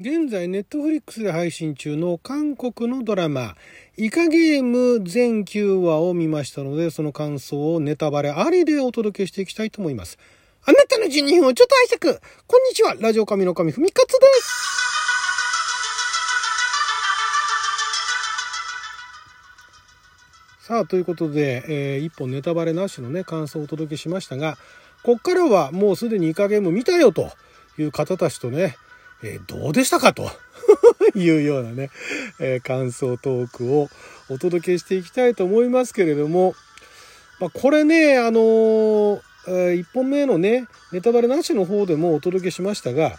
現在、ネットフリックスで配信中の韓国のドラマ、イカゲーム全9話を見ましたので、その感想をネタバレありでお届けしていきたいと思います。あなたの12分をちょっと拝借。こんにちは。ラジオ神の神ふみかつです。さあ、ということで、えー、一本ネタバレなしのね、感想をお届けしましたが、こっからはもうすでにイカゲーム見たよという方たちとね、えー、どうでしたかと。いうようなね、えー、感想トークをお届けしていきたいと思いますけれども、まあ、これね、あのー、えー、1本目のね、ネタバレなしの方でもお届けしましたが、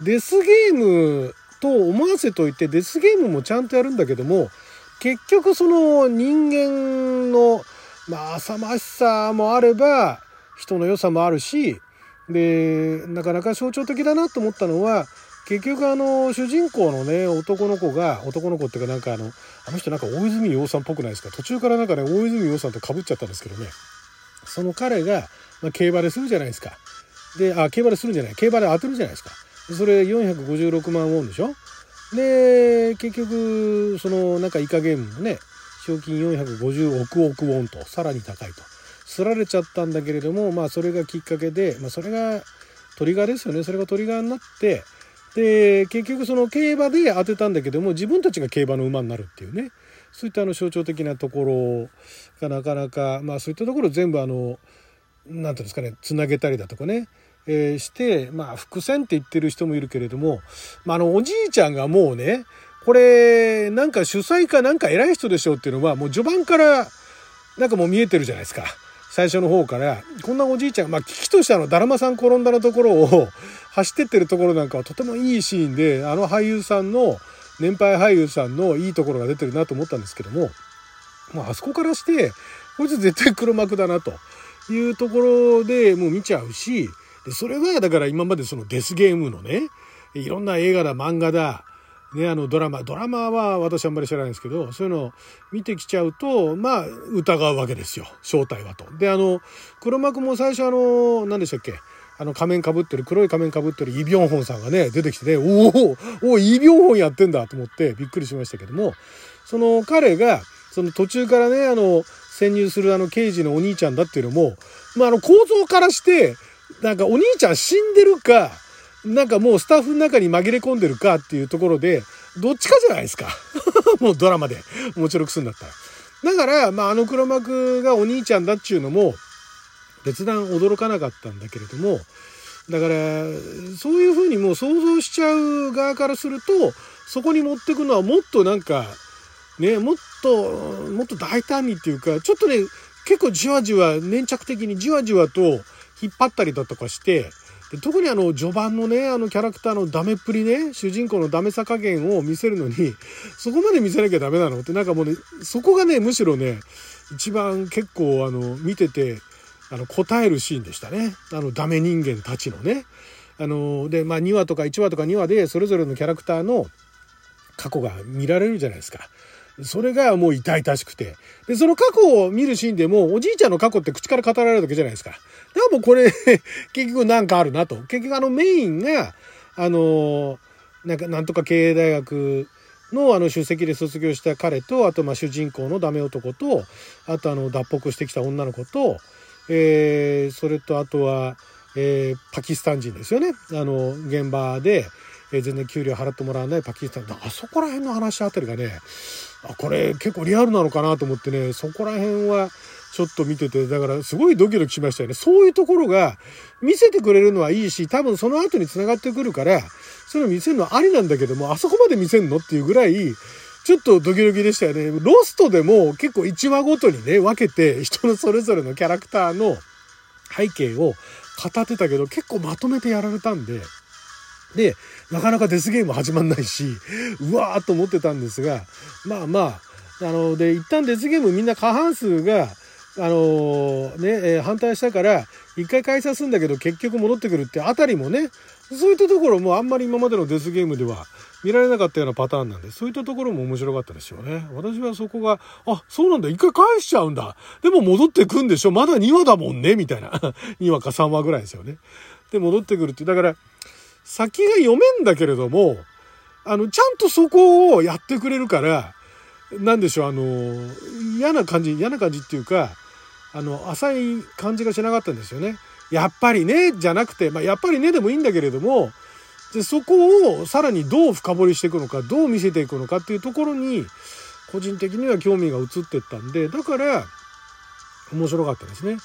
デスゲームと思わせといて、デスゲームもちゃんとやるんだけども、結局その人間の、まあ、浅ましさもあれば、人の良さもあるし、で、なかなか象徴的だなと思ったのは、結局あの主人公のね男の子が男の子っていうかなんかあのあの人なんか大泉洋さんっぽくないですか？途中からなんかね大泉洋さんとかぶっちゃったんですけどね。その彼が、まあ、競馬でするじゃないですか。であ競馬でするんじゃない。競馬で当てるじゃないですか。それ456万ウォンでしょ？で結局そのなんかイカゲームもね賞金450億億ウォンとさらに高いと。すられちゃったんだけれどもまあそれがきっかけで、まあ、それがトリガーですよね。それがトリガーになってで結局その競馬で当てたんだけども自分たちが競馬の馬になるっていうねそういったあの象徴的なところがなかなかまあそういったところ全部あの何て言うんですかねつなげたりだとかね、えー、してまあ伏線って言ってる人もいるけれども、まあ、あのおじいちゃんがもうねこれなんか主催かなんか偉い人でしょうっていうのはもう序盤からなんかもう見えてるじゃないですか。最初の方から、こんなおじいちゃん、まあ、危機としてあの、だるまさん転んだのところを 走ってってるところなんかはとてもいいシーンで、あの俳優さんの、年配俳優さんのいいところが出てるなと思ったんですけども、まあ、あそこからして、こいつ絶対黒幕だなというところでもう見ちゃうし、でそれはだから今までそのデスゲームのね、いろんな映画だ、漫画だ、ね、あのドラマ、ドラマは私あんまり知らないんですけど、そういうのを見てきちゃうと、まあ、疑うわけですよ。正体はと。で、あの、黒幕も最初あの、何でしたっけ？あの仮面かぶってる、黒い仮面かぶってるイ・ビョンホンさんがね、出てきてね、おおおイ・ビョンホンやってんだと思ってびっくりしましたけども、その彼が、その途中からね、あの、潜入するあの刑事のお兄ちゃんだっていうのも、まあ、あの構造からして、なんかお兄ちゃん死んでるか、なんかもうスタッフの中に紛れ込んでるかっていうところで、どっちかじゃないですか。もうドラマでもちろんくすんだったら。だから、まあ、あの黒幕がお兄ちゃんだっちゅうのも、別段驚かなかったんだけれども、だから、そういうふうにもう想像しちゃう側からすると、そこに持ってくのはもっとなんか、ね、もっと、もっと大胆にっていうか、ちょっとね、結構じわじわ、粘着的にじわじわと引っ張ったりだとかして、で特にあの序盤のねあのキャラクターのダメっぷりね主人公のダメさ加減を見せるのに そこまで見せなきゃダメなの？ってなんかもうねそこがねむしろね一番結構あの見ててあの答えるシーンでしたねあのダメ人間たちのね。あのでまあ2話とか1話とか2話でそれぞれのキャラクターの過去が見られるじゃないですか。それがもう痛々しくて。で、その過去を見るシーンでも、おじいちゃんの過去って口から語られるだけじゃないですか。でもこれ 結局なんかあるなと。結局あのメインが、あの、なんか、なんとか経営大学のあの出席で卒業した彼と、あとまあ主人公のダメ男と、あとあの脱北してきた女の子と、えー、それとあとは、えー、パキスタン人ですよね。あの、現場で、えー、全然給料払ってもらわないパキスタン。あそこら辺の話あたりがね、あ、これ結構リアルなのかなと思ってね、そこら辺はちょっと見てて、だからすごいドキドキしましたよね。そういうところが見せてくれるのはいいし、多分その後に繋がってくるから、そういうの見せるのはありなんだけども、あそこまで見せんのっていうぐらい、ちょっとドキドキでしたよね。ロストでも結構1話ごとにね、分けて人のそれぞれのキャラクターの背景を語ってたけど、結構まとめてやられたんで、で、なかなかデスゲーム始まんないし、うわーと思ってたんですが、まあまあ、あの、で、一旦デスゲームみんな過半数が、あのね、え、反対したから、一回開催するんだけど結局戻ってくるってあたりもね、そういったところもあんまり今までのデスゲームでは見られなかったようなパターンなんで、そういったところも面白かったですよね。私はそこが、あ、そうなんだ、一回返しちゃうんだ。でも戻ってくんでしょ？まだ2話だもんね？みたいな。2話か3話ぐらいですよね。で、戻ってくるって。だから、先が読めんだけれども、あの、ちゃんとそこをやってくれるから、なんでしょう、あの、嫌な感じ、嫌な感じっていうか、あの、浅い感じがしなかったんですよね。やっぱりね、じゃなくて、まあ、やっぱりねでもいいんだけれども、でそこをさらにどう深掘りしていくのか、どう見せていくのかっていうところに、個人的には興味が移ってったんで、だから、面白かったですね。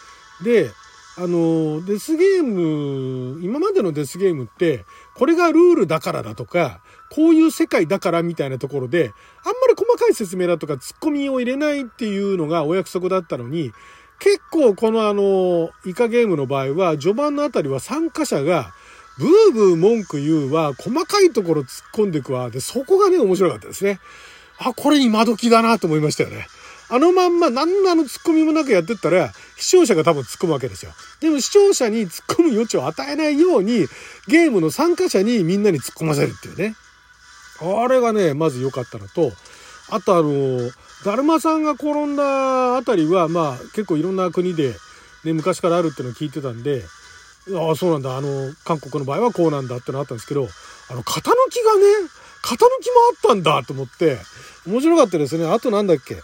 で、あの、デスゲーム、今までのデスゲームって、これがルールだからだとか、こういう世界だからみたいなところで、あんまり細かい説明だとかツッコミを入れないっていうのがお約束だったのに、結構このあの、イカゲームの場合は、序盤のあたりは参加者が、ブーブー文句言うわ、細かいところ突っ込んでいくわ、で、そこがね、面白かったですね。あ、これ今時だなと思いましたよね。あのまんま何のあの突っ込みもなくやってったら、視聴者が多分突っ込むわけですよ。でも視聴者に突っ込む余地を与えないように、ゲームの参加者にみんなに突っ込ませるっていうね。あれがね、まず良かったのと、あとあの、だるまさんが転んだあたりは、まあ結構いろんな国で、ね、昔からあるっていうのを聞いてたんで、ああ、そうなんだ、あの、韓国の場合はこうなんだってのあったんですけど、あの、型抜きがね、型抜きもあったんだと思って、面白かったですね。あとなんだっけ？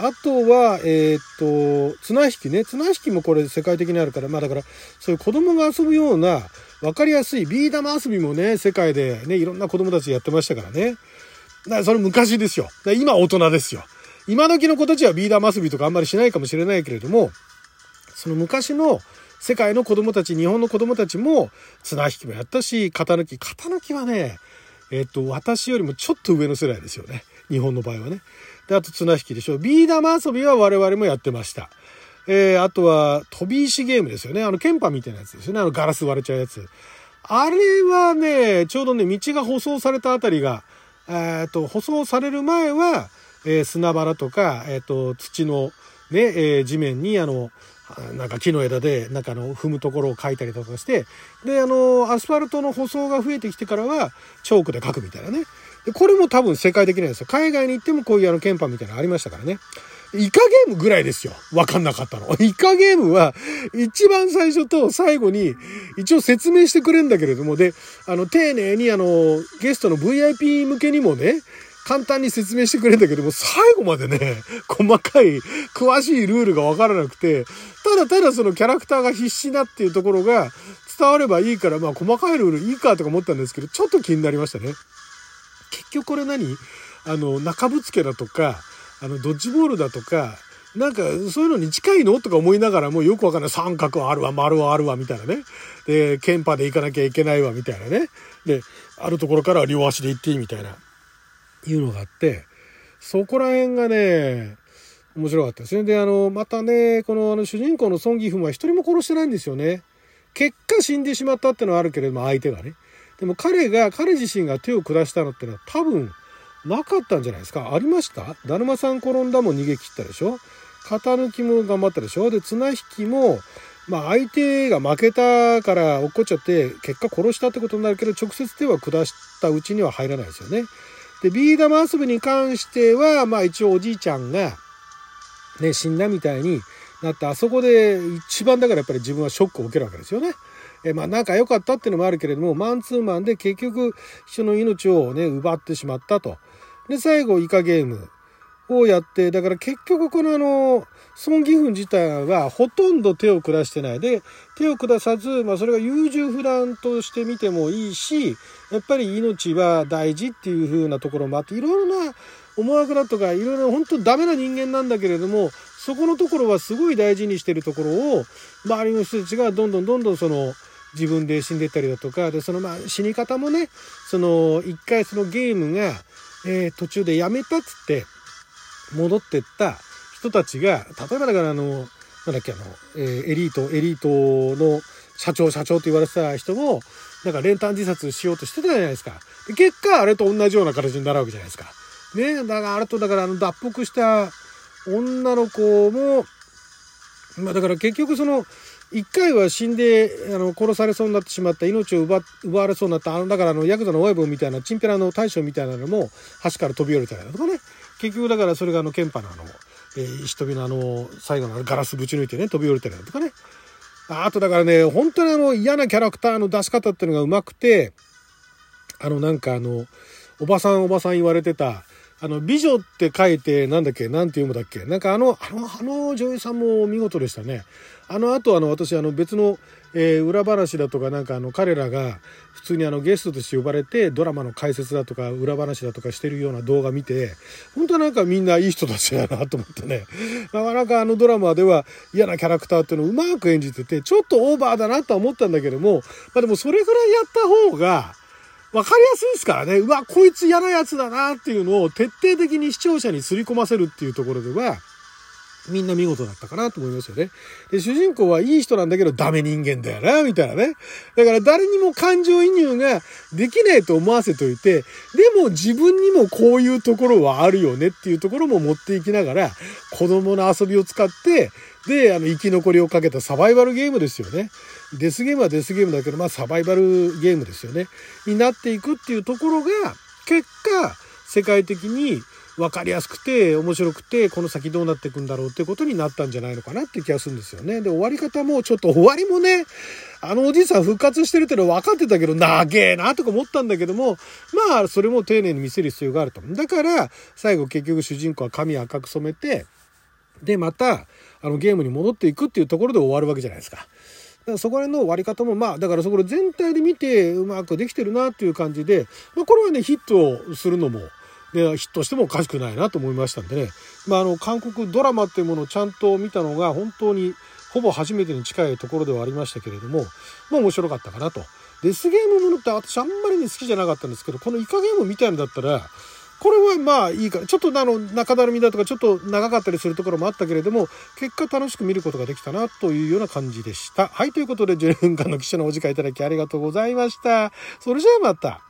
あとは、えー、っと、綱引きね。綱引きもこれ世界的にあるから、まあだから、そういう子供が遊ぶような、わかりやすいビー玉遊びもね、世界でね、いろんな子供たちやってましたからね。だからそれ昔ですよ。今大人ですよ。今時の子たちはビー玉遊びとかあんまりしないかもしれないけれども、その昔の世界の子供たち、日本の子供たちも綱引きもやったし、型抜き。型抜きはね、えっと、私よりもちょっと上の世代ですよね。日本の場合はね。で、あと綱引きでしょ。ビー玉遊びは我々もやってました。えー、あとは飛び石ゲームですよね。あの、ケンパみたいなやつですよね。あの、ガラス割れちゃうやつ。あれはね、ちょうどね、道が舗装されたあたりが、えっ、と、舗装される前は、えー、砂原とか、えっ、と、土のね、えー、地面に、あの、なんか木の枝で、なんかの、踏むところを描いたりとかして、で、あの、アスファルトの舗装が増えてきてからは、チョークで描くみたいなね。で、これも多分世界的なんですよ。海外に行ってもこういうあの、ケンパみたいなのありましたからね。イカゲームぐらいですよ。わかんなかったの。イカゲームは、一番最初と最後に、一応説明してくれるんだけれども、で、あの、丁寧にあの、ゲストの VIP 向けにもね、簡単に説明してくれるんだけども、最後までね、細かい、詳しいルールがわからなくて、ただただそのキャラクターが必死なっていうところが伝わればいいから、まあ細かいルールいいかとか思ったんですけど、ちょっと気になりましたね。結局これ何？あの、中ぶつけだとか、あの、ドッジボールだとか、なんか、そういうのに近いの？とか思いながらもよくわかんない。三角はあるわ、丸はあるわ、みたいなね。で、ケンパで行かなきゃいけないわ、みたいなね。で、あるところからは両足で行っていいみたいな、いうのがあって、そこら辺がね、面白かったですね。で、あの、またね、このあの主人公のソン・ギフンは一人も殺してないんですよね。結果死んでしまったってのはあるけれども、相手がね。でも彼が、彼自身が手を下したのってのは多分、なかったんじゃないですか？ありました？だるまさん転んだも逃げ切ったでしょ？型抜きも頑張ったでしょ？で、綱引きも、まあ相手が負けたから落っこっちゃって結果殺したってことになるけど直接手は下したうちには入らないですよね。で、ビー玉遊びに関しては、まあ一応おじいちゃんがね、死んだみたいになって、あそこで一番だからやっぱり自分はショックを受けるわけですよね。えまあ仲良かったっていうのもあるけれども、マンツーマンで結局人の命をね、奪ってしまったと。で、最後、イカゲームをやって、だから結局このあの、孫義憤自体はほとんど手を下してない。で、手を下さず、まあそれが優柔不断として見てもいいし、やっぱり命は大事っていう風なところもあって、いろいろな思惑だとか、いろいろ本当ダメな人間なんだけれども、そこのところはすごい大事にしてるところを、周りの人たちがどんどんどんどんその、自分で死んでったりだとか、で、そのまあ死に方もね、その、一回そのゲームが、えー、途中でやめたっつって、戻ってった人たちが、例えばだからあの、なんだっけあの、えー、エリート、エリートの社長、社長って言われてた人も、なんか練炭自殺しようとしてたじゃないですか。で結果、あれと同じような形になるわけじゃないですか。ね、だからあれと、だからあの脱北した女の子も、まあだから結局その、一回は死んで、あの、殺されそうになってしまった命を奪奪われそうになった、あの、だからあの、ヤクザの親分みたいな、チンピラの大将みたいなのも、橋から飛び降りたりだとかね。結局だからそれがあの、ケンパのあの、えー、石飛びのあの、最後のガラスぶち抜いてね、飛び降りたりだとかね。あとだからね、本当にあの、嫌なキャラクターの出し方っていうのがうまくて、あの、なんかあの、おばさんおばさん言われてた、あの、美女って書いて、なんだっけ、なんて読むだっけ？なんかあの、あの、あの女優さんも見事でしたね。あの後、あの、私、あの、別の、えー、裏話だとか、なんかあの、彼らが、普通にあの、ゲストとして呼ばれて、ドラマの解説だとか、裏話だとかしてるような動画見て、本当なんかみんないい人たちだなと思ってね。なかなかあのドラマでは嫌なキャラクターっていうのをうまく演じてて、ちょっとオーバーだなと思ったんだけども、まあでもそれぐらいやった方が、わかりやすいですからね。うわ、こいつ嫌なやつだなっていうのを徹底的に視聴者に刷り込ませるっていうところでは、みんな見事だったかなと思いますよね。で、主人公はいい人なんだけどダメ人間だよな、みたいなね。だから誰にも感情移入ができないと思わせといて、でも自分にもこういうところはあるよねっていうところも持っていきながら、子供の遊びを使って、で、あの、生き残りをかけたサバイバルゲームですよね。デスゲームはデスゲームだけど、まあサバイバルゲームですよね。になっていくっていうところが、結果、世界的に分かりやすくて面白くてこの先どうなっていくんだろうってことになったんじゃないのかなって気がするんですよね。で終わり方もちょっと終わりもねあのおじいさん復活してるってのは分かってたけど長えなとか思ったんだけどもまあそれも丁寧に見せる必要があると。だから最後結局主人公は髪赤く染めてでまたあのゲームに戻っていくっていうところで終わるわけじゃないですか。だからそこら辺の割り方もまあだからそこら全体で見てうまくできてるなっていう感じで、まあ、これはねヒットをするのもでヒットしてもおかしくないなと思いましたんでね、まあ、あの韓国ドラマっていうものをちゃんと見たのが本当にほぼ初めてに近いところではありましたけれども、まあ面白かったかなと。デスゲームものって私あんまりに好きじゃなかったんですけど、このイカゲームみたいのだったら、これはまあいいか、ちょっとあの中だるみだとかちょっと長かったりするところもあったけれども、結果楽しく見ることができたなというような感じでした。はい、ということで10分間の記者のお時間いただきありがとうございました。それじゃあまた。